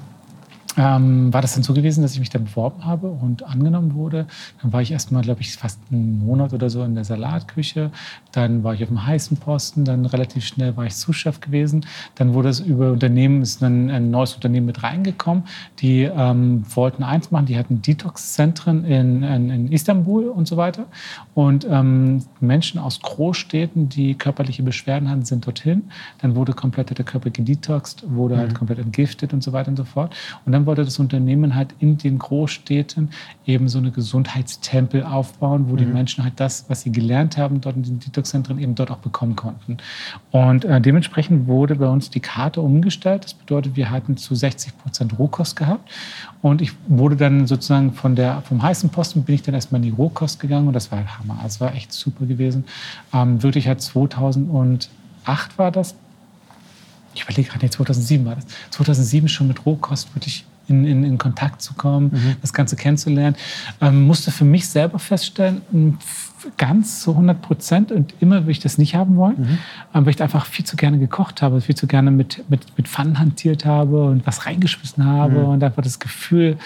ähm, war das dann so gewesen, dass ich mich dann beworben habe und angenommen wurde. Dann war ich erstmal, glaube ich, fast einen Monat oder so in der Salatküche. Dann war ich auf dem heißen Posten. Dann relativ schnell war ich Sous-Chef gewesen. Dann wurde es über Unternehmen, ist dann ein neues Unternehmen mit reingekommen. Die ähm, wollten eins machen. Die hatten Detox-Zentren in, in, in Istanbul und so weiter. Und ähm, Menschen aus Großstädten, die körperliche Beschwerden hatten, sind dorthin. Dann wurde komplett der Körper gedetoxt, wurde halt komplett entgiftet und so weiter und so fort. Und dann wollte das Unternehmen halt in den Großstädten eben so eine Gesundheitstempel aufbauen, wo die Menschen halt das, was sie gelernt haben, dort in den Detox-Zentren eben dort auch bekommen konnten. Und äh, dementsprechend wurde bei uns die Karte umgestellt. Das bedeutet, wir hatten zu 60 Prozent Rohkost gehabt. Und ich wurde dann sozusagen von der, vom heißen Posten bin ich dann erstmal in die Rohkost gegangen und das war halt Hammer. Also Es war echt super gewesen. Ähm, wirklich halt 2008 war das. Ich überlege gerade, nee, 2007 war das. 2007 schon mit Rohkost wirklich in, in, in Kontakt zu kommen, das Ganze kennenzulernen. Ähm, musste für mich selber feststellen, ganz zu 100 Prozent und immer würde ich das nicht haben wollen, ähm, weil ich einfach viel zu gerne gekocht habe, viel zu gerne mit, mit, mit Pfannen hantiert habe und was reingeschmissen habe und einfach das Gefühl.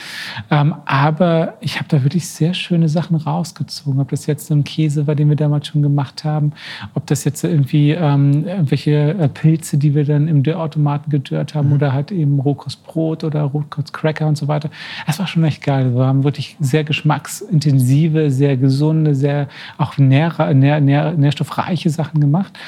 Ähm, aber ich habe da wirklich sehr schöne Sachen rausgezogen, ob das jetzt ein Käse war, den wir damals schon gemacht haben, ob das jetzt irgendwie ähm, irgendwelche äh, Pilze, die wir dann im Dörrautomaten gedörrt haben oder halt eben Rohkostbrot oder Rohkostcracker und so weiter. Das war schon echt geil. Wir haben wirklich sehr geschmacksintensive, sehr gesunde, sehr auch nähr, nähr, nähr, nährstoffreiche Sachen gemacht.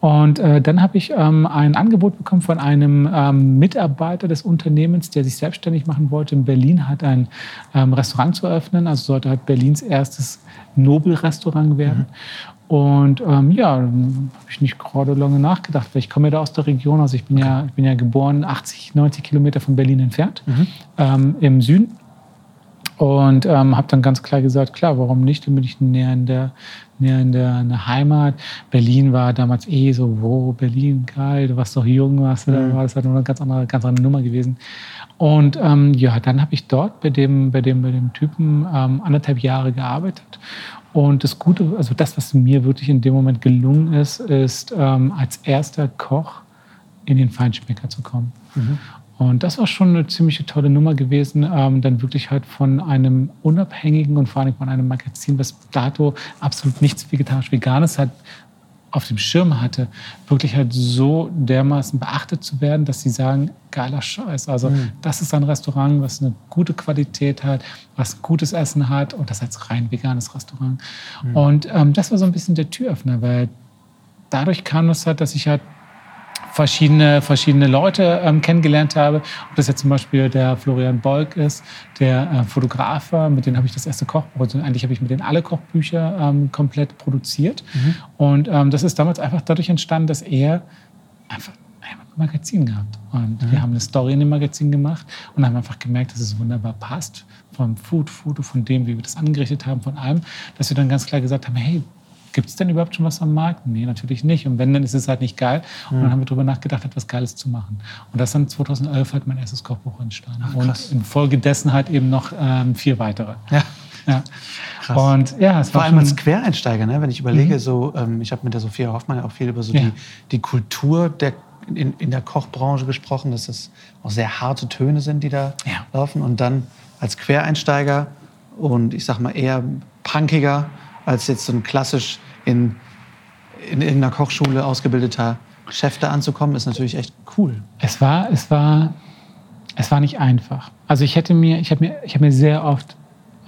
Und äh, dann habe ich ähm, ein Angebot bekommen von einem ähm, Mitarbeiter des Unternehmens, der sich selbstständig machen wollte. In Berlin hat ein ähm, Restaurant zu eröffnen. Also sollte halt Berlins erstes Nobel-Restaurant werden. Und ähm, ja, habe ich nicht gerade lange nachgedacht, weil ich komme ja da aus der Region. Also ich bin, ja, ich bin ja geboren 80, 90 Kilometer von Berlin entfernt, ähm, im Süden. Und ähm, habe dann ganz klar gesagt, klar, warum nicht? Dann bin ich näher in der, näher in der, in der Heimat. Berlin war damals eh so, wo Berlin, geil, du warst doch jung, warst du, mhm. war das halt eine ganz andere, ganz andere Nummer gewesen. Und ähm, ja, dann habe ich dort bei dem, bei dem, bei dem Typen ähm, anderthalb Jahre gearbeitet. Und das Gute, also das, was mir wirklich in dem Moment gelungen ist, ist ähm, als erster Koch in den Feinschmecker zu kommen. Mhm. Und das war schon eine ziemlich tolle Nummer gewesen, ähm, dann wirklich halt von einem unabhängigen und vor allem von einem Magazin, was dato absolut nichts vegetarisch-veganes hat, auf dem Schirm hatte, wirklich halt so dermaßen beachtet zu werden, dass sie sagen, geiler Scheiß. Also mhm. das ist ein Restaurant, was eine gute Qualität hat, was gutes Essen hat und das als rein veganes Restaurant. Mhm. Und ähm, das war so ein bisschen der Türöffner, weil dadurch kam es halt, dass ich halt verschiedene, verschiedene Leute ähm, kennengelernt habe. Ob das jetzt zum Beispiel der Florian Bolk ist, der äh, Fotograf mit dem habe ich das erste Kochbuch, also eigentlich habe ich mit denen alle Kochbücher ähm, komplett produziert. Mhm. Und ähm, das ist damals einfach dadurch entstanden, dass er einfach ein Magazin gehabt. Und mhm. wir haben eine Story in dem Magazin gemacht und haben einfach gemerkt, dass es wunderbar passt. Vom Food, Foto, von dem, wie wir das angerichtet haben, von allem, dass wir dann ganz klar gesagt haben, hey, Gibt es denn überhaupt schon was am Markt? Nee, natürlich nicht. Und wenn, dann ist es halt nicht geil. Und dann hm. haben wir darüber nachgedacht, etwas Geiles zu machen. Und das dann 2011 halt mein erstes Kochbuch entstanden. Ach, und infolgedessen halt eben noch ähm, vier weitere. Ja. Ja. Krass. Und ja, es Vor allem als Quereinsteiger, ne? wenn ich überlege, mhm. so, ähm, ich habe mit der Sophia Hoffmann auch viel über so ja. die, die Kultur der, in, in der Kochbranche gesprochen, dass es auch sehr harte Töne sind, die da ja. laufen. Und dann als Quereinsteiger und ich sag mal eher punkiger, als jetzt so ein klassisch in, in irgendeiner Kochschule ausgebildeter Chef da anzukommen, ist natürlich echt cool. Es war, es war, es war nicht einfach. Also ich hätte mir, ich habe mir, ich habe mir sehr oft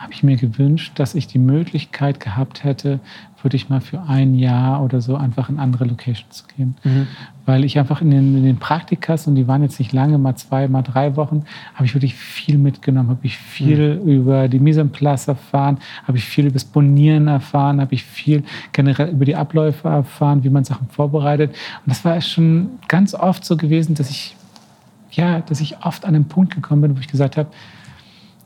habe ich mir gewünscht, dass ich die Möglichkeit gehabt hätte, würde ich mal für ein Jahr oder so einfach in andere Locations gehen. Mhm. Weil ich einfach in den, in den Praktikas, und die waren jetzt nicht lange, mal zwei, mal drei Wochen, habe ich wirklich viel mitgenommen, habe ich viel mhm. über die Mise en place erfahren, habe ich viel über das Bonieren erfahren, habe ich viel generell über die Abläufe erfahren, wie man Sachen vorbereitet. Und das war schon ganz oft so gewesen, dass ich, ja, dass ich oft an den Punkt gekommen bin, wo ich gesagt habe,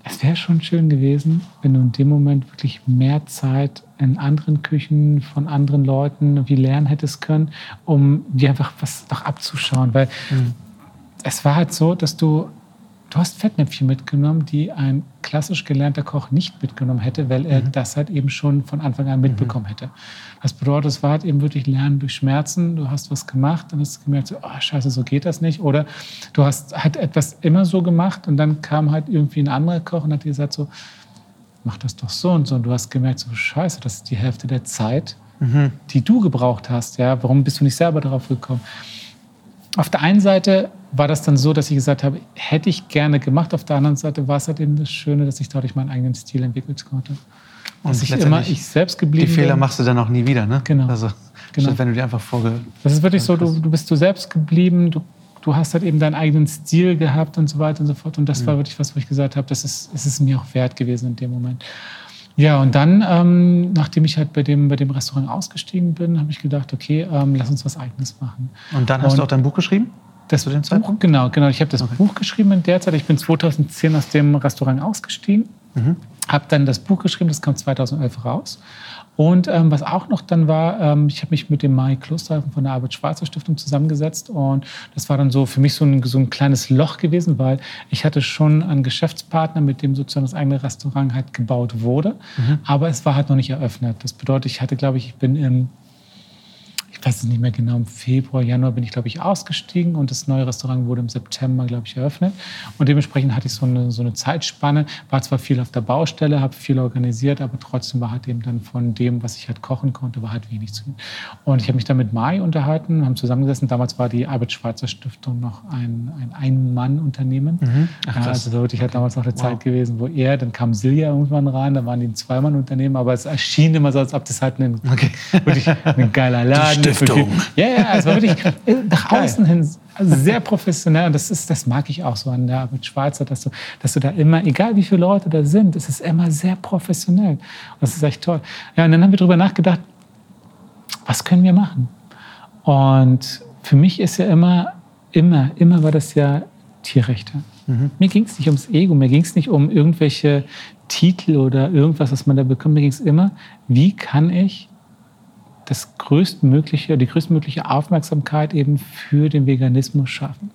es wäre schon schön gewesen, wenn du in dem Moment wirklich mehr Zeit in anderen Küchen von anderen Leuten wie lernen hättest können, um dir einfach was noch abzuschauen. Weil mhm. es war halt so, dass du Du hast Fettnäpfchen mitgenommen, die ein klassisch gelernter Koch nicht mitgenommen hätte, weil er mhm. das halt eben schon von Anfang an mitbekommen mhm. hätte. Das bedeutet, es war halt eben wirklich Lernen durch Schmerzen. Du hast was gemacht, dann hast du gemerkt, so, oh, scheiße, so geht das nicht. Oder du hast halt etwas immer so gemacht und dann kam halt irgendwie ein anderer Koch und hat dir gesagt, so, mach das doch so und so. Und du hast gemerkt, so, scheiße, das ist die Hälfte der Zeit, mhm. die du gebraucht hast. Ja, warum bist du nicht selber darauf gekommen? Auf der einen Seite war das dann so, dass ich gesagt habe, hätte ich gerne gemacht. Auf der anderen Seite war es halt eben das Schöne, dass ich dadurch meinen eigenen Stil entwickeln konnte. Dass ich immer ich selbst geblieben Die Fehler bin. machst du dann auch nie wieder, ne? Genau. Also, genau. wenn du dir einfach vorge... Das ist wirklich so, du, du bist du selbst geblieben, du, du hast halt eben deinen eigenen Stil gehabt und so weiter und so fort. Und das mhm. war wirklich was, wo ich gesagt habe, das ist, das ist mir auch wert gewesen in dem Moment. Ja, und dann, ähm, nachdem ich halt bei dem, bei dem Restaurant ausgestiegen bin, habe ich gedacht, okay, ähm, lass uns was Eigenes machen. Und dann hast und du auch dein Buch geschrieben? Das zu dem Zeitpunkt? Genau, genau. Ich habe das okay. Buch geschrieben in der Zeit. Ich bin 2010 aus dem Restaurant ausgestiegen, mhm. habe dann das Buch geschrieben, das kam 2011 raus. Und ähm, was auch noch dann war, ähm, ich habe mich mit dem Mai Klosterhalfen von der Albert-Schweitzer Stiftung zusammengesetzt und das war dann so für mich so ein, so ein kleines Loch gewesen, weil ich hatte schon einen Geschäftspartner, mit dem sozusagen das eigene Restaurant halt gebaut wurde, mhm. aber es war halt noch nicht eröffnet. Das bedeutet, ich hatte, glaube ich, ich bin im weiß es nicht mehr genau, im Februar, Januar bin ich, glaube ich, ausgestiegen und das neue Restaurant wurde im September, glaube ich, eröffnet. Und dementsprechend hatte ich so eine, so eine Zeitspanne, war zwar viel auf der Baustelle, habe viel organisiert, aber trotzdem war halt eben dann von dem, was ich halt kochen konnte, war halt wenig zu tun. Und ich habe mich dann mit Mai unterhalten, haben zusammengesessen. Damals war die Albert-Schweitzer Stiftung noch ein, ein Ein-Mann-Unternehmen. Mhm. Ach, also wirklich halt damals noch eine wow. Zeit gewesen, wo er, dann kam Silja irgendwann rein, da waren die ein Zwei-Mann-Unternehmen, aber es erschien immer so, als ob das halt ein, okay. wirklich ein geiler [laughs] Laden Stiftung. Ja, ja, es war wirklich äh, nach außen hin sehr professionell. Und das, ist, das mag ich auch so an der Arbeit Schweizer, dass du, dass du da immer, egal wie viele Leute da sind, es ist immer sehr professionell. Und das ist echt toll. Ja, und dann haben wir darüber nachgedacht, was können wir machen? Und für mich ist ja immer, immer, immer war das ja Tierrechte. Mhm. Mir ging es nicht ums Ego, mir ging es nicht um irgendwelche Titel oder irgendwas, was man da bekommt. Mir ging es immer, wie kann ich das größtmögliche, die größtmögliche Aufmerksamkeit eben für den Veganismus schaffen.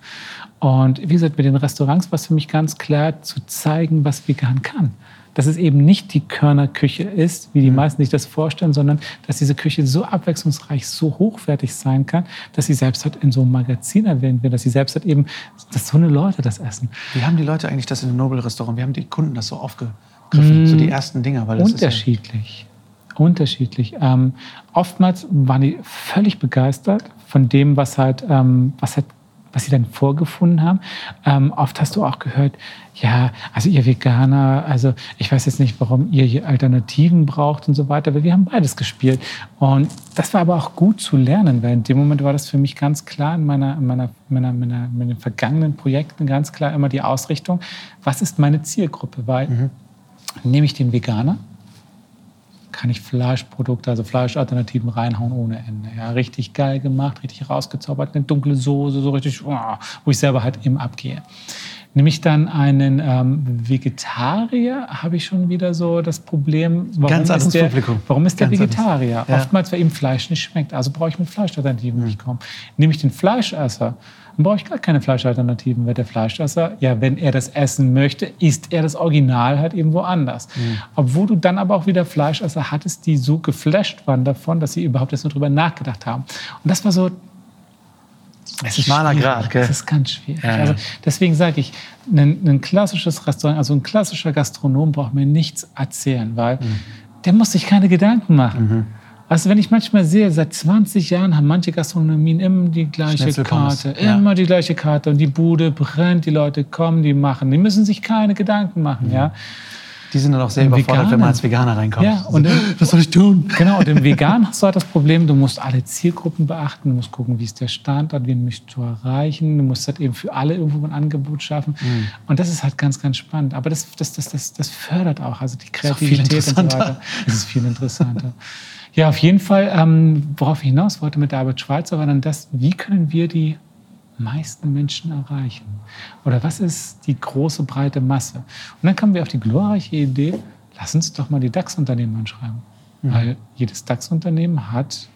Und wie gesagt, mit den Restaurants war es für mich ganz klar zu zeigen, was vegan kann. Dass es eben nicht die Körnerküche ist, wie die mhm. meisten sich das vorstellen, sondern dass diese Küche so abwechslungsreich, so hochwertig sein kann, dass sie selbst halt in so einem Magazin erwähnt wird, dass sie selbst halt eben, dass so eine Leute das essen. Wie haben die Leute eigentlich das in einem Nobel-Restaurant, wie haben die Kunden das so aufgegriffen, mm, so die ersten Dinger? Weil das unterschiedlich. Ja unterschiedlich. Ähm, oftmals waren die völlig begeistert von dem, was halt, ähm, was halt was sie dann vorgefunden haben. Ähm, oft hast du auch gehört, ja, also ihr Veganer, also ich weiß jetzt nicht, warum ihr hier Alternativen braucht und so weiter, aber wir haben beides gespielt. Und das war aber auch gut zu lernen, weil in dem Moment war das für mich ganz klar in meiner, in meiner, meiner, meiner, meinen vergangenen Projekten ganz klar immer die Ausrichtung, was ist meine Zielgruppe? Weil mhm. nehme ich den Veganer, kann ich Fleischprodukte, also Fleischalternativen reinhauen ohne Ende. Ja, richtig geil gemacht, richtig rausgezaubert, eine dunkle Soße, so richtig, oh, wo ich selber halt eben abgehe. Nehme ich dann einen ähm, Vegetarier, habe ich schon wieder so das Problem, warum Ganz ist der, Publikum. Warum ist der Ganz Vegetarier? Ja. Oftmals, weil ihm Fleisch nicht schmeckt. Also brauche ich mit Fleischalternativen mhm. nicht kommen. Nehme ich den Fleischesser, dann brauche ich gar keine Fleischalternativen, weil der Fleischesser, ja, wenn er das essen möchte, isst er das Original halt eben woanders. Mhm. Obwohl du dann aber auch wieder Fleischesser hattest, die so geflasht waren davon, dass sie überhaupt erst nur drüber nachgedacht haben. Und das war so es ist schmaler Grad, gell? Das ist ganz schwierig. Ja, ja. Also deswegen sage ich, ein, ein, klassisches Restaurant, also ein klassischer Gastronom braucht mir nichts erzählen, weil mhm. der muss sich keine Gedanken machen. Mhm. Also wenn ich manchmal sehe, seit 20 Jahren haben manche Gastronomien immer die gleiche Karte, ja. immer die gleiche Karte und die Bude brennt, die Leute kommen, die machen, die müssen sich keine Gedanken machen, mhm. ja. Die sind dann auch sehr überfordert, wenn man als Veganer reinkommt. Ja, und im, [laughs] was soll ich tun? Genau, und im Vegan hast du halt das Problem, du musst alle Zielgruppen beachten, du musst gucken, wie ist der Standort, wen möchtest du erreichen, du musst halt eben für alle irgendwo ein Angebot schaffen. Mhm. Und das ist halt ganz, ganz spannend. Aber das, das, das, das, das fördert auch, also die Kreativität und so weiter. Das ist viel interessanter. [laughs] ja, auf jeden Fall, ähm, worauf ich hinaus wollte mit der Arbeit Schweizer, war dann das, wie können wir die meisten Menschen erreichen? Oder was ist die große, breite Masse? Und dann kamen wir auf die glorreiche Idee, lass uns doch mal die DAX-Unternehmen anschreiben. Mhm. Weil jedes DAX-Unternehmen hat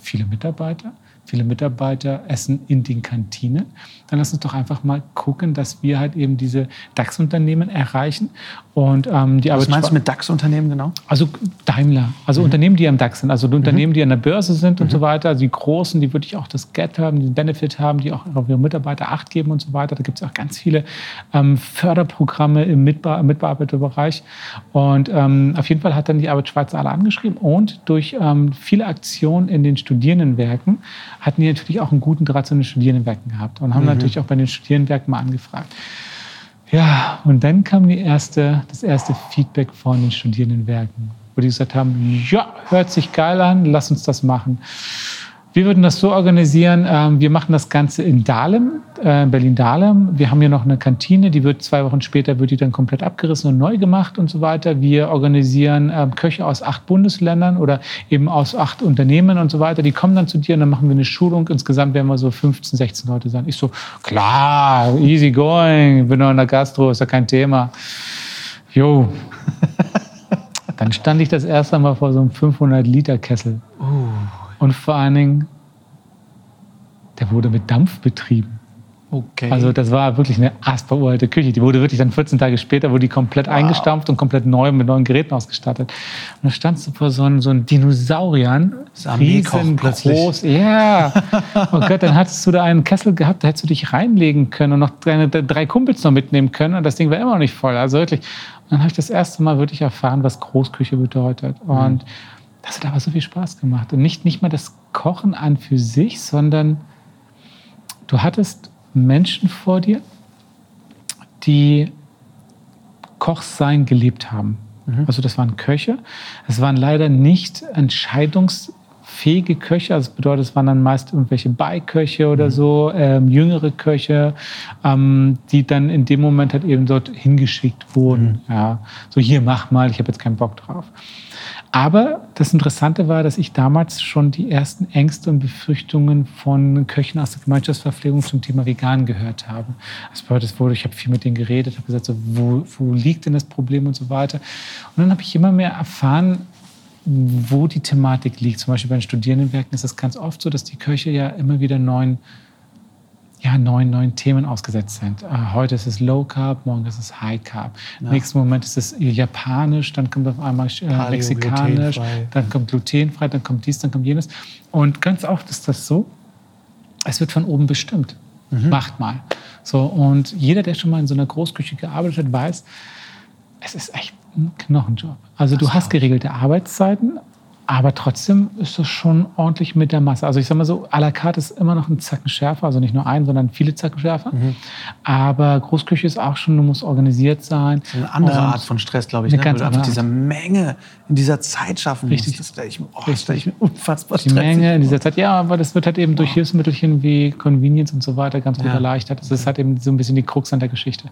viele Mitarbeiter viele Mitarbeiter essen in den Kantinen, dann lass uns doch einfach mal gucken, dass wir halt eben diese DAX-Unternehmen erreichen. Und, ähm, die Was meinst du mit DAX-Unternehmen genau? Also Daimler, also mhm. Unternehmen, die am DAX sind, also die Unternehmen, mhm. die an der Börse sind und mhm. so weiter, also die großen, die wirklich auch das Get haben, den Benefit haben, die auch auf ihre Mitarbeiter Acht geben und so weiter. Da gibt es auch ganz viele ähm, Förderprogramme im Mitbe Mitbearbeiterbereich. Und ähm, auf jeden Fall hat dann die Arbeit Schweiz alle angeschrieben und durch ähm, viele Aktionen in den Studierendenwerken hatten die natürlich auch einen guten Draht zu den Studierendenwerken gehabt und haben mhm. natürlich auch bei den Studierendenwerken mal angefragt. Ja, und dann kam die erste, das erste Feedback von den Studierendenwerken, wo die gesagt haben, ja, hört sich geil an, lass uns das machen. Wir würden das so organisieren, ähm, wir machen das Ganze in Dahlem, äh, Berlin-Dahlem. Wir haben hier noch eine Kantine, die wird zwei Wochen später wird die dann komplett abgerissen und neu gemacht und so weiter. Wir organisieren ähm, Köche aus acht Bundesländern oder eben aus acht Unternehmen und so weiter. Die kommen dann zu dir und dann machen wir eine Schulung. Insgesamt werden wir so 15, 16 Leute sein. Ich so, klar, easy going, bin noch in der Gastro, ist ja kein Thema. Jo. [laughs] dann stand ich das erste Mal vor so einem 500-Liter-Kessel. Uh. Und vor allen Dingen, der wurde mit Dampf betrieben. Okay. Also das war wirklich eine asperuralte Küche. Die wurde wirklich dann 14 Tage später, wurde die komplett wow. eingestampft und komplett neu mit neuen Geräten ausgestattet. Und da standst du vor so einem, so Dinosauriern, riesengroß. Ja. Oh Gott, dann hattest du da einen Kessel gehabt, da hättest du dich reinlegen können und noch deine drei Kumpels noch mitnehmen können und das Ding war immer noch nicht voll. Also wirklich. Und dann habe ich das erste Mal wirklich erfahren, was Großküche bedeutet. Und mhm das hat aber so viel Spaß gemacht. Und nicht, nicht mal das Kochen an für sich, sondern du hattest Menschen vor dir, die Kochsein gelebt haben. Mhm. Also das waren Köche. Es waren leider nicht entscheidungsfähige Köche. Also das bedeutet, es waren dann meist irgendwelche Beiköche oder mhm. so, ähm, jüngere Köche, ähm, die dann in dem Moment halt eben dort hingeschickt wurden. Mhm. Ja, so hier mach mal, ich habe jetzt keinen Bock drauf. Aber das Interessante war, dass ich damals schon die ersten Ängste und Befürchtungen von Köchen aus der Gemeinschaftsverpflegung zum Thema Vegan gehört habe. Das bedeutet, wurde, ich habe viel mit denen geredet, habe gesagt, so, wo, wo liegt denn das Problem und so weiter. Und dann habe ich immer mehr erfahren, wo die Thematik liegt. Zum Beispiel bei den Studierendenwerken ist es ganz oft so, dass die Köche ja immer wieder neuen ja, neuen, neuen Themen ausgesetzt sind. Äh, heute ist es Low Carb, morgen ist es High Carb. Ja. Nächsten Moment ist es Japanisch, dann kommt auf einmal äh, Mexikanisch, dann kommt glutenfrei, dann kommt dies, dann kommt jenes. Und ganz oft ist das so, es wird von oben bestimmt. Mhm. Macht mal. So, und jeder, der schon mal in so einer Großküche gearbeitet hat, weiß, es ist echt ein Knochenjob. Also du hast geregelte Arbeitszeiten, aber trotzdem ist das schon ordentlich mit der Masse. Also ich sage mal so, à la carte ist immer noch ein Zacken schärfer. Also nicht nur ein, sondern viele Zacken schärfer. Mhm. Aber Großküche ist auch schon, du musst organisiert sein. Das ist eine andere Art von Stress, glaube ich. Eine ne? ganz andere diese Menge in dieser Zeit schaffen Richtig. musst. Das stelle ich, oh, stell ich mir unfassbar Die Menge in dieser Zeit, ja, aber das wird halt eben durch Hilfsmittelchen wie Convenience und so weiter ganz gut ja. erleichtert. Das ist halt eben so ein bisschen die Krux an der Geschichte.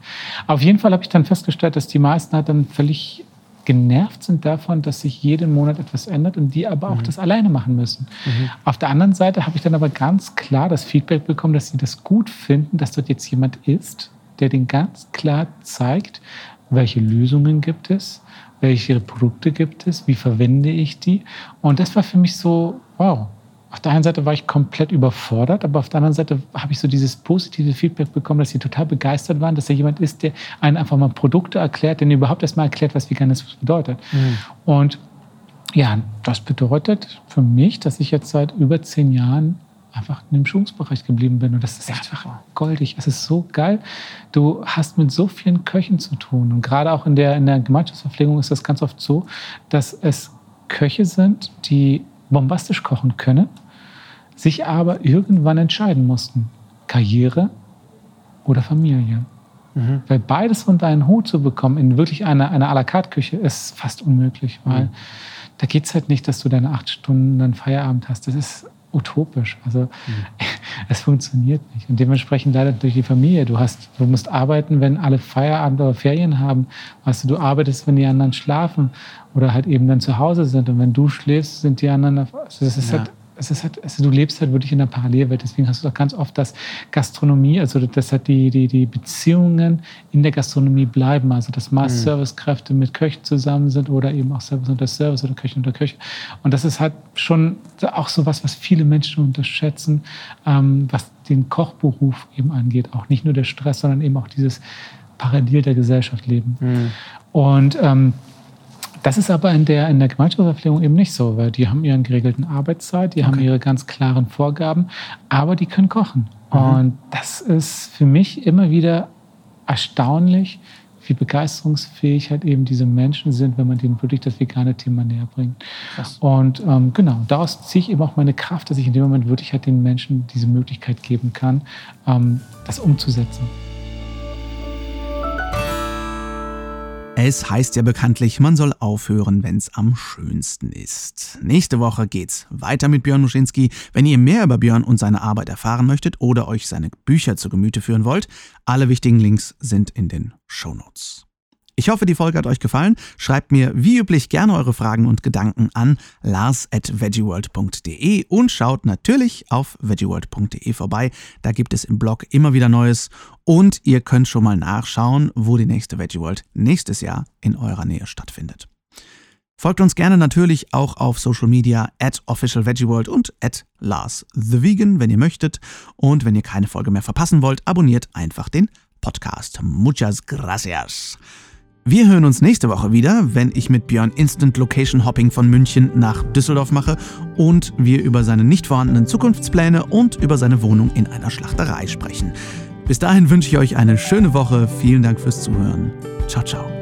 Auf jeden Fall habe ich dann festgestellt, dass die meisten halt dann völlig genervt sind davon, dass sich jeden Monat etwas ändert und die aber auch mhm. das alleine machen müssen. Mhm. Auf der anderen Seite habe ich dann aber ganz klar das Feedback bekommen, dass sie das gut finden, dass dort jetzt jemand ist, der den ganz klar zeigt, welche Lösungen gibt es, welche Produkte gibt es, wie verwende ich die. Und das war für mich so, wow, auf der einen Seite war ich komplett überfordert, aber auf der anderen Seite habe ich so dieses positive Feedback bekommen, dass sie total begeistert waren, dass da jemand ist, der einen einfach mal Produkte erklärt, der überhaupt erst mal erklärt, was Veganismus bedeutet. Mhm. Und ja, das bedeutet für mich, dass ich jetzt seit über zehn Jahren einfach in dem Schulungsbereich geblieben bin. Und das ist einfach goldig. Es ist so geil. Du hast mit so vielen Köchen zu tun. Und gerade auch in der, in der Gemeinschaftsverpflegung ist das ganz oft so, dass es Köche sind, die bombastisch kochen können, sich aber irgendwann entscheiden mussten, Karriere oder Familie. Mhm. Weil beides unter einen Hut zu bekommen in wirklich einer eine à la carte Küche ist fast unmöglich, weil mhm. da geht es halt nicht, dass du deine acht Stunden dann Feierabend hast. Das ist utopisch. Also mhm. [laughs] es funktioniert nicht. Und dementsprechend leider durch die Familie. Du hast, du musst arbeiten, wenn alle Feierabend oder Ferien haben. Weißt du, du arbeitest, wenn die anderen schlafen oder halt eben dann zu Hause sind. Und wenn du schläfst, sind die anderen. Also das ist ja. halt es ist halt, also du lebst halt wirklich in einer Parallelwelt. Deswegen hast du doch ganz oft, dass Gastronomie, also dass halt die, die, die Beziehungen in der Gastronomie bleiben. Also dass mal mhm. Servicekräfte mit Köchen zusammen sind oder eben auch Service unter Service oder Köche unter Köche. Und das ist halt schon auch so was, was viele Menschen unterschätzen, ähm, was den Kochberuf eben angeht. Auch nicht nur der Stress, sondern eben auch dieses Parallel der Gesellschaft leben. Mhm. Und ähm, das ist aber in der, in der Gemeinschaftsverpflegung eben nicht so, weil die haben ihren geregelten Arbeitszeit, die okay. haben ihre ganz klaren Vorgaben, aber die können kochen. Mhm. Und das ist für mich immer wieder erstaunlich, wie begeisterungsfähig halt eben diese Menschen sind, wenn man denen wirklich das vegane Thema näher bringt. Krass. Und ähm, genau, daraus ziehe ich eben auch meine Kraft, dass ich in dem Moment wirklich halt den Menschen diese Möglichkeit geben kann, ähm, das umzusetzen. Es heißt ja bekanntlich, man soll aufhören, wenn's am schönsten ist. Nächste Woche geht's weiter mit Björn Muschinski. Wenn ihr mehr über Björn und seine Arbeit erfahren möchtet oder euch seine Bücher zu Gemüte führen wollt, alle wichtigen Links sind in den Shownotes. Ich hoffe, die Folge hat euch gefallen. Schreibt mir wie üblich gerne eure Fragen und Gedanken an lars.veggieworld.de und schaut natürlich auf veggieworld.de vorbei. Da gibt es im Blog immer wieder Neues und ihr könnt schon mal nachschauen, wo die nächste Veggie World nächstes Jahr in eurer Nähe stattfindet. Folgt uns gerne natürlich auch auf Social Media at officialveggieworld und at Lars the Vegan, wenn ihr möchtet. Und wenn ihr keine Folge mehr verpassen wollt, abonniert einfach den Podcast. Muchas gracias. Wir hören uns nächste Woche wieder, wenn ich mit Björn Instant Location Hopping von München nach Düsseldorf mache und wir über seine nicht vorhandenen Zukunftspläne und über seine Wohnung in einer Schlachterei sprechen. Bis dahin wünsche ich euch eine schöne Woche. Vielen Dank fürs Zuhören. Ciao, ciao.